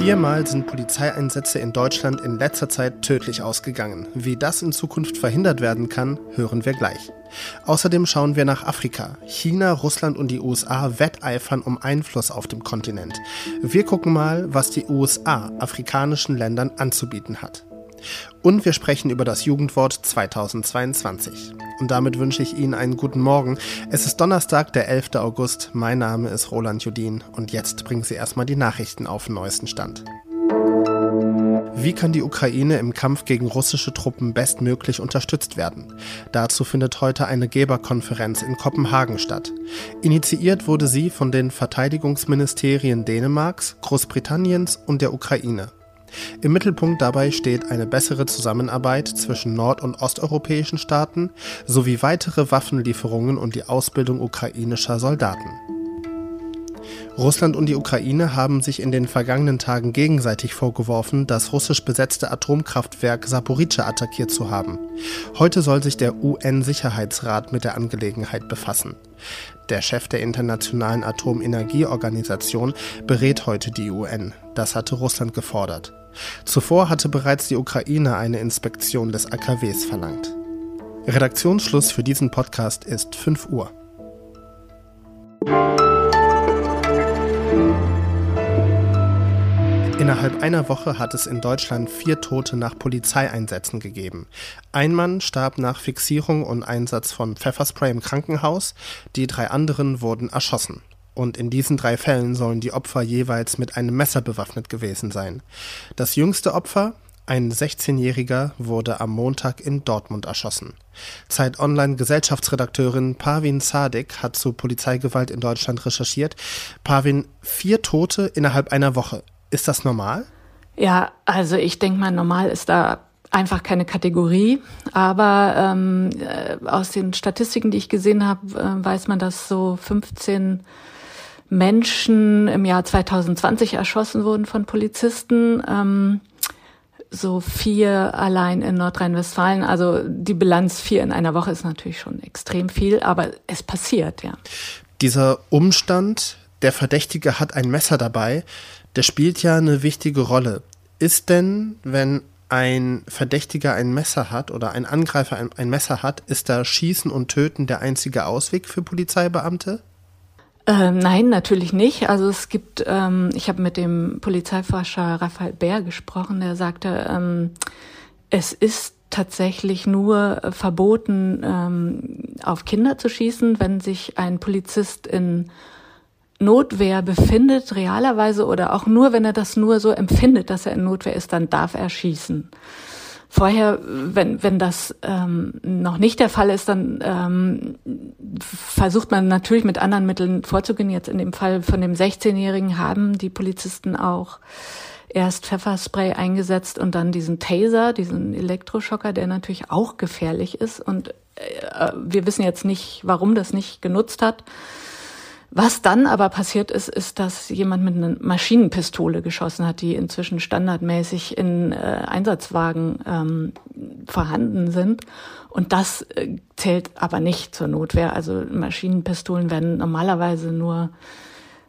Viermal sind Polizeieinsätze in Deutschland in letzter Zeit tödlich ausgegangen. Wie das in Zukunft verhindert werden kann, hören wir gleich. Außerdem schauen wir nach Afrika. China, Russland und die USA wetteifern um Einfluss auf dem Kontinent. Wir gucken mal, was die USA afrikanischen Ländern anzubieten hat. Und wir sprechen über das Jugendwort 2022. Und damit wünsche ich Ihnen einen guten Morgen. Es ist Donnerstag, der 11. August. Mein Name ist Roland Judin und jetzt bringen Sie erstmal die Nachrichten auf den neuesten Stand. Wie kann die Ukraine im Kampf gegen russische Truppen bestmöglich unterstützt werden? Dazu findet heute eine Geberkonferenz in Kopenhagen statt. Initiiert wurde sie von den Verteidigungsministerien Dänemarks, Großbritanniens und der Ukraine. Im Mittelpunkt dabei steht eine bessere Zusammenarbeit zwischen nord- und osteuropäischen Staaten sowie weitere Waffenlieferungen und die Ausbildung ukrainischer Soldaten. Russland und die Ukraine haben sich in den vergangenen Tagen gegenseitig vorgeworfen, das russisch besetzte Atomkraftwerk Saporice attackiert zu haben. Heute soll sich der UN-Sicherheitsrat mit der Angelegenheit befassen. Der Chef der Internationalen Atomenergieorganisation berät heute die UN. Das hatte Russland gefordert. Zuvor hatte bereits die Ukraine eine Inspektion des AKWs verlangt. Redaktionsschluss für diesen Podcast ist 5 Uhr. Innerhalb einer Woche hat es in Deutschland vier Tote nach Polizeieinsätzen gegeben. Ein Mann starb nach Fixierung und Einsatz von Pfefferspray im Krankenhaus, die drei anderen wurden erschossen und in diesen drei Fällen sollen die Opfer jeweils mit einem Messer bewaffnet gewesen sein. Das jüngste Opfer, ein 16-Jähriger, wurde am Montag in Dortmund erschossen. Zeit Online Gesellschaftsredakteurin Pavin Sadik hat zu Polizeigewalt in Deutschland recherchiert. Pavin, vier Tote innerhalb einer Woche. Ist das normal? Ja, also ich denke mal, normal ist da einfach keine Kategorie, aber ähm, äh, aus den Statistiken, die ich gesehen habe, äh, weiß man, dass so 15 Menschen im Jahr 2020 erschossen wurden von Polizisten. Ähm, so vier allein in Nordrhein-Westfalen. Also die Bilanz vier in einer Woche ist natürlich schon extrem viel, aber es passiert, ja. Dieser Umstand, der Verdächtige hat ein Messer dabei, der spielt ja eine wichtige Rolle. Ist denn, wenn ein Verdächtiger ein Messer hat oder ein Angreifer ein, ein Messer hat, ist da Schießen und Töten der einzige Ausweg für Polizeibeamte? Ähm, nein, natürlich nicht. Also es gibt, ähm, ich habe mit dem Polizeiforscher Raphael Bär gesprochen, der sagte, ähm, es ist tatsächlich nur verboten, ähm, auf Kinder zu schießen, wenn sich ein Polizist in Notwehr befindet, realerweise, oder auch nur, wenn er das nur so empfindet, dass er in Notwehr ist, dann darf er schießen. Vorher, wenn, wenn das ähm, noch nicht der Fall ist, dann ähm, versucht man natürlich mit anderen Mitteln vorzugehen. Jetzt in dem Fall von dem 16-Jährigen haben die Polizisten auch erst Pfefferspray eingesetzt und dann diesen Taser, diesen Elektroschocker, der natürlich auch gefährlich ist. Und äh, wir wissen jetzt nicht, warum das nicht genutzt hat. Was dann aber passiert ist, ist, dass jemand mit einer Maschinenpistole geschossen hat, die inzwischen standardmäßig in äh, Einsatzwagen ähm, vorhanden sind. Und das äh, zählt aber nicht zur Notwehr. Also Maschinenpistolen werden normalerweise nur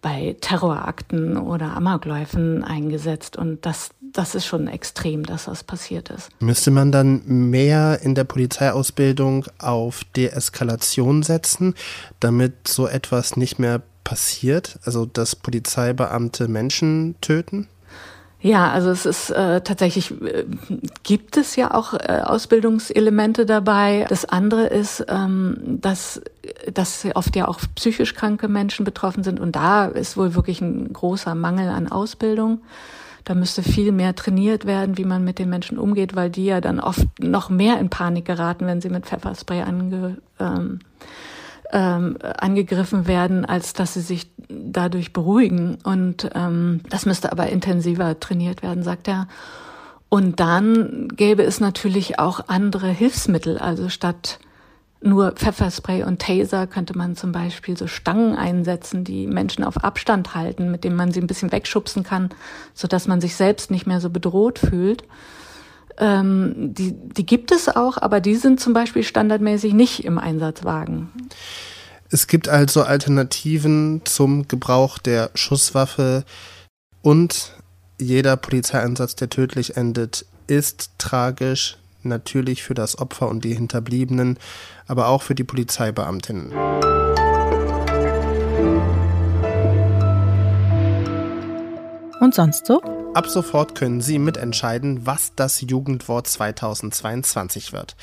bei Terrorakten oder Amokläufen eingesetzt. Und das, das ist schon extrem, dass das passiert ist. Müsste man dann mehr in der Polizeiausbildung auf Deeskalation setzen, damit so etwas nicht mehr passiert? Also, dass Polizeibeamte Menschen töten? Ja, also es ist äh, tatsächlich, äh, gibt es ja auch äh, Ausbildungselemente dabei. Das andere ist, ähm, dass, dass oft ja auch psychisch kranke Menschen betroffen sind und da ist wohl wirklich ein großer Mangel an Ausbildung. Da müsste viel mehr trainiert werden, wie man mit den Menschen umgeht, weil die ja dann oft noch mehr in Panik geraten, wenn sie mit Pfefferspray ange, ähm, ähm, angegriffen werden, als dass sie sich dadurch beruhigen. Und ähm, das müsste aber intensiver trainiert werden, sagt er. Und dann gäbe es natürlich auch andere Hilfsmittel. Also statt nur Pfefferspray und Taser könnte man zum Beispiel so Stangen einsetzen, die Menschen auf Abstand halten, mit denen man sie ein bisschen wegschubsen kann, so dass man sich selbst nicht mehr so bedroht fühlt. Ähm, die, die gibt es auch, aber die sind zum Beispiel standardmäßig nicht im Einsatzwagen. Es gibt also Alternativen zum Gebrauch der Schusswaffe und jeder Polizeieinsatz, der tödlich endet, ist tragisch, natürlich für das Opfer und die Hinterbliebenen, aber auch für die Polizeibeamtinnen. Und sonst so? Ab sofort können Sie mitentscheiden, was das Jugendwort 2022 wird.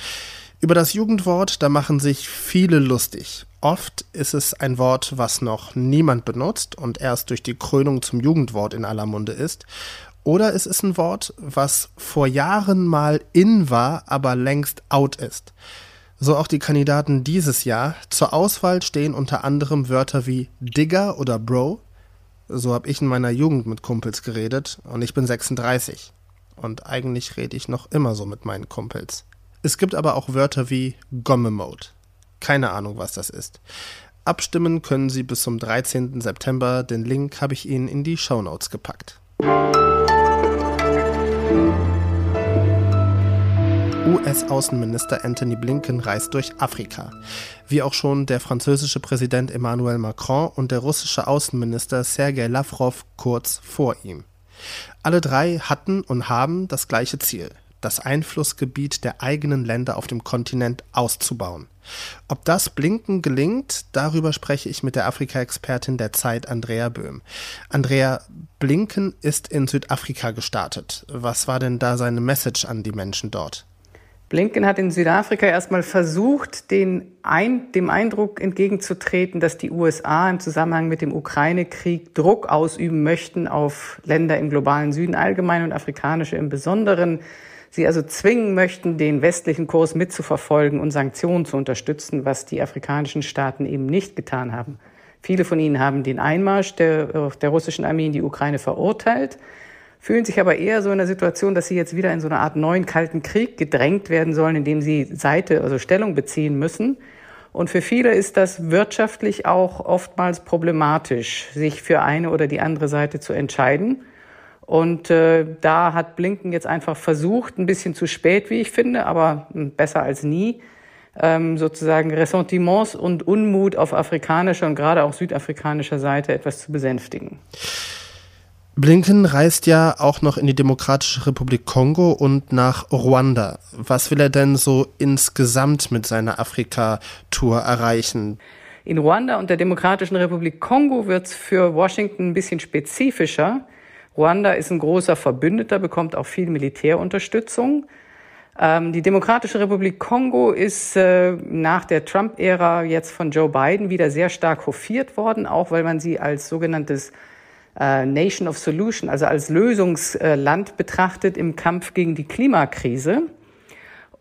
Über das Jugendwort, da machen sich viele lustig. Oft ist es ein Wort, was noch niemand benutzt und erst durch die Krönung zum Jugendwort in aller Munde ist. Oder es ist ein Wort, was vor Jahren mal in war, aber längst out ist. So auch die Kandidaten dieses Jahr. Zur Auswahl stehen unter anderem Wörter wie Digger oder Bro. So habe ich in meiner Jugend mit Kumpels geredet und ich bin 36. Und eigentlich rede ich noch immer so mit meinen Kumpels. Es gibt aber auch Wörter wie Gomme-Mode. Keine Ahnung, was das ist. Abstimmen können Sie bis zum 13. September. Den Link habe ich Ihnen in die Show Notes gepackt. US-Außenminister Anthony Blinken reist durch Afrika. Wie auch schon der französische Präsident Emmanuel Macron und der russische Außenminister Sergei Lavrov kurz vor ihm. Alle drei hatten und haben das gleiche Ziel, das Einflussgebiet der eigenen Länder auf dem Kontinent auszubauen. Ob das Blinken gelingt, darüber spreche ich mit der Afrika-Expertin der Zeit, Andrea Böhm. Andrea, Blinken ist in Südafrika gestartet. Was war denn da seine Message an die Menschen dort? Blinken hat in Südafrika erstmal versucht, den ein, dem Eindruck entgegenzutreten, dass die USA im Zusammenhang mit dem Ukraine-Krieg Druck ausüben möchten auf Länder im globalen Süden allgemein und afrikanische im Besonderen. Sie also zwingen möchten, den westlichen Kurs mitzuverfolgen und Sanktionen zu unterstützen, was die afrikanischen Staaten eben nicht getan haben. Viele von ihnen haben den Einmarsch der, der russischen Armee in die Ukraine verurteilt fühlen sich aber eher so in der Situation, dass sie jetzt wieder in so eine Art neuen kalten Krieg gedrängt werden sollen, in dem sie Seite, also Stellung beziehen müssen. Und für viele ist das wirtschaftlich auch oftmals problematisch, sich für eine oder die andere Seite zu entscheiden. Und äh, da hat Blinken jetzt einfach versucht, ein bisschen zu spät, wie ich finde, aber besser als nie, ähm, sozusagen Ressentiments und Unmut auf afrikanischer und gerade auch südafrikanischer Seite etwas zu besänftigen. Blinken reist ja auch noch in die Demokratische Republik Kongo und nach Ruanda. Was will er denn so insgesamt mit seiner Afrika-Tour erreichen? In Ruanda und der Demokratischen Republik Kongo wird es für Washington ein bisschen spezifischer. Ruanda ist ein großer Verbündeter, bekommt auch viel Militärunterstützung. Ähm, die Demokratische Republik Kongo ist äh, nach der Trump-Ära jetzt von Joe Biden wieder sehr stark hofiert worden, auch weil man sie als sogenanntes äh, Nation of Solution, also als Lösungsland betrachtet im Kampf gegen die Klimakrise.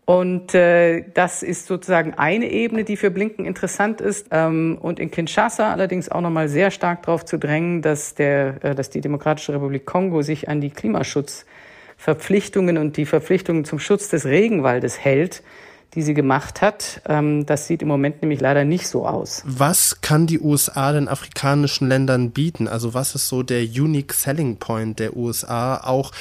Und äh, das ist sozusagen eine Ebene, die für Blinken interessant ist. Ähm, und in Kinshasa allerdings auch nochmal sehr stark darauf zu drängen, dass, der, äh, dass die Demokratische Republik Kongo sich an die Klimaschutzverpflichtungen und die Verpflichtungen zum Schutz des Regenwaldes hält die sie gemacht hat. Ähm, das sieht im Moment nämlich leider nicht so aus. Was kann die USA den afrikanischen Ländern bieten? Also was ist so der Unique Selling Point der USA auch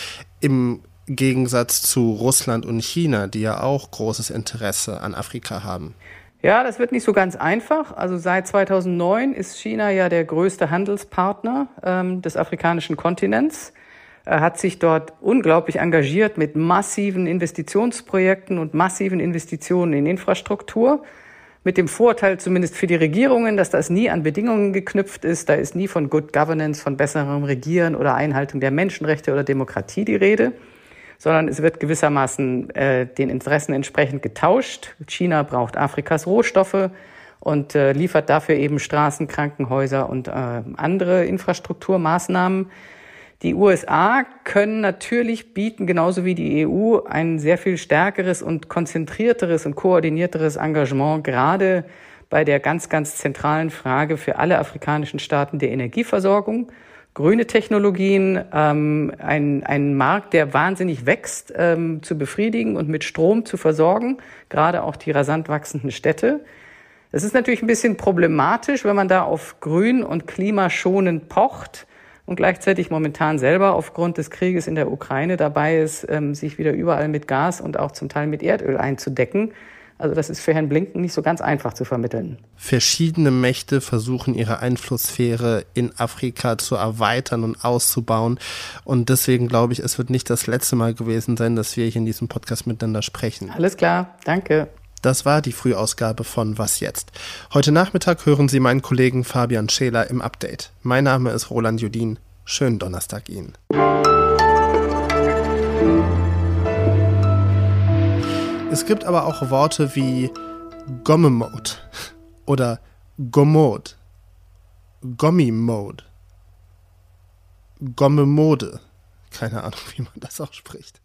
im Gegensatz zu Russland und China, die ja auch großes Interesse an Afrika haben? Ja, das wird nicht so ganz einfach. Also seit 2009 ist China ja der größte Handelspartner ähm, des afrikanischen Kontinents. Er hat sich dort unglaublich engagiert mit massiven Investitionsprojekten und massiven Investitionen in Infrastruktur. Mit dem Vorteil zumindest für die Regierungen, dass das nie an Bedingungen geknüpft ist. Da ist nie von Good Governance, von besserem Regieren oder Einhaltung der Menschenrechte oder Demokratie die Rede, sondern es wird gewissermaßen äh, den Interessen entsprechend getauscht. China braucht Afrikas Rohstoffe und äh, liefert dafür eben Straßen, Krankenhäuser und äh, andere Infrastrukturmaßnahmen. Die USA können natürlich bieten, genauso wie die EU, ein sehr viel stärkeres und konzentrierteres und koordinierteres Engagement, gerade bei der ganz, ganz zentralen Frage für alle afrikanischen Staaten der Energieversorgung. Grüne Technologien, ähm, ein, ein Markt, der wahnsinnig wächst, ähm, zu befriedigen und mit Strom zu versorgen, gerade auch die rasant wachsenden Städte. Es ist natürlich ein bisschen problematisch, wenn man da auf grün und klimaschonend pocht und gleichzeitig momentan selber aufgrund des Krieges in der Ukraine dabei ist, ähm, sich wieder überall mit Gas und auch zum Teil mit Erdöl einzudecken. Also das ist für Herrn Blinken nicht so ganz einfach zu vermitteln. Verschiedene Mächte versuchen ihre Einflusssphäre in Afrika zu erweitern und auszubauen. Und deswegen glaube ich, es wird nicht das letzte Mal gewesen sein, dass wir hier in diesem Podcast miteinander sprechen. Alles klar, danke. Das war die Frühausgabe von Was jetzt? Heute Nachmittag hören Sie meinen Kollegen Fabian Scheler im Update. Mein Name ist Roland Judin. Schönen Donnerstag Ihnen. Es gibt aber auch Worte wie Gomme-Mode oder Gommode, Gommi-Mode, Gomme-Mode. Keine Ahnung, wie man das ausspricht.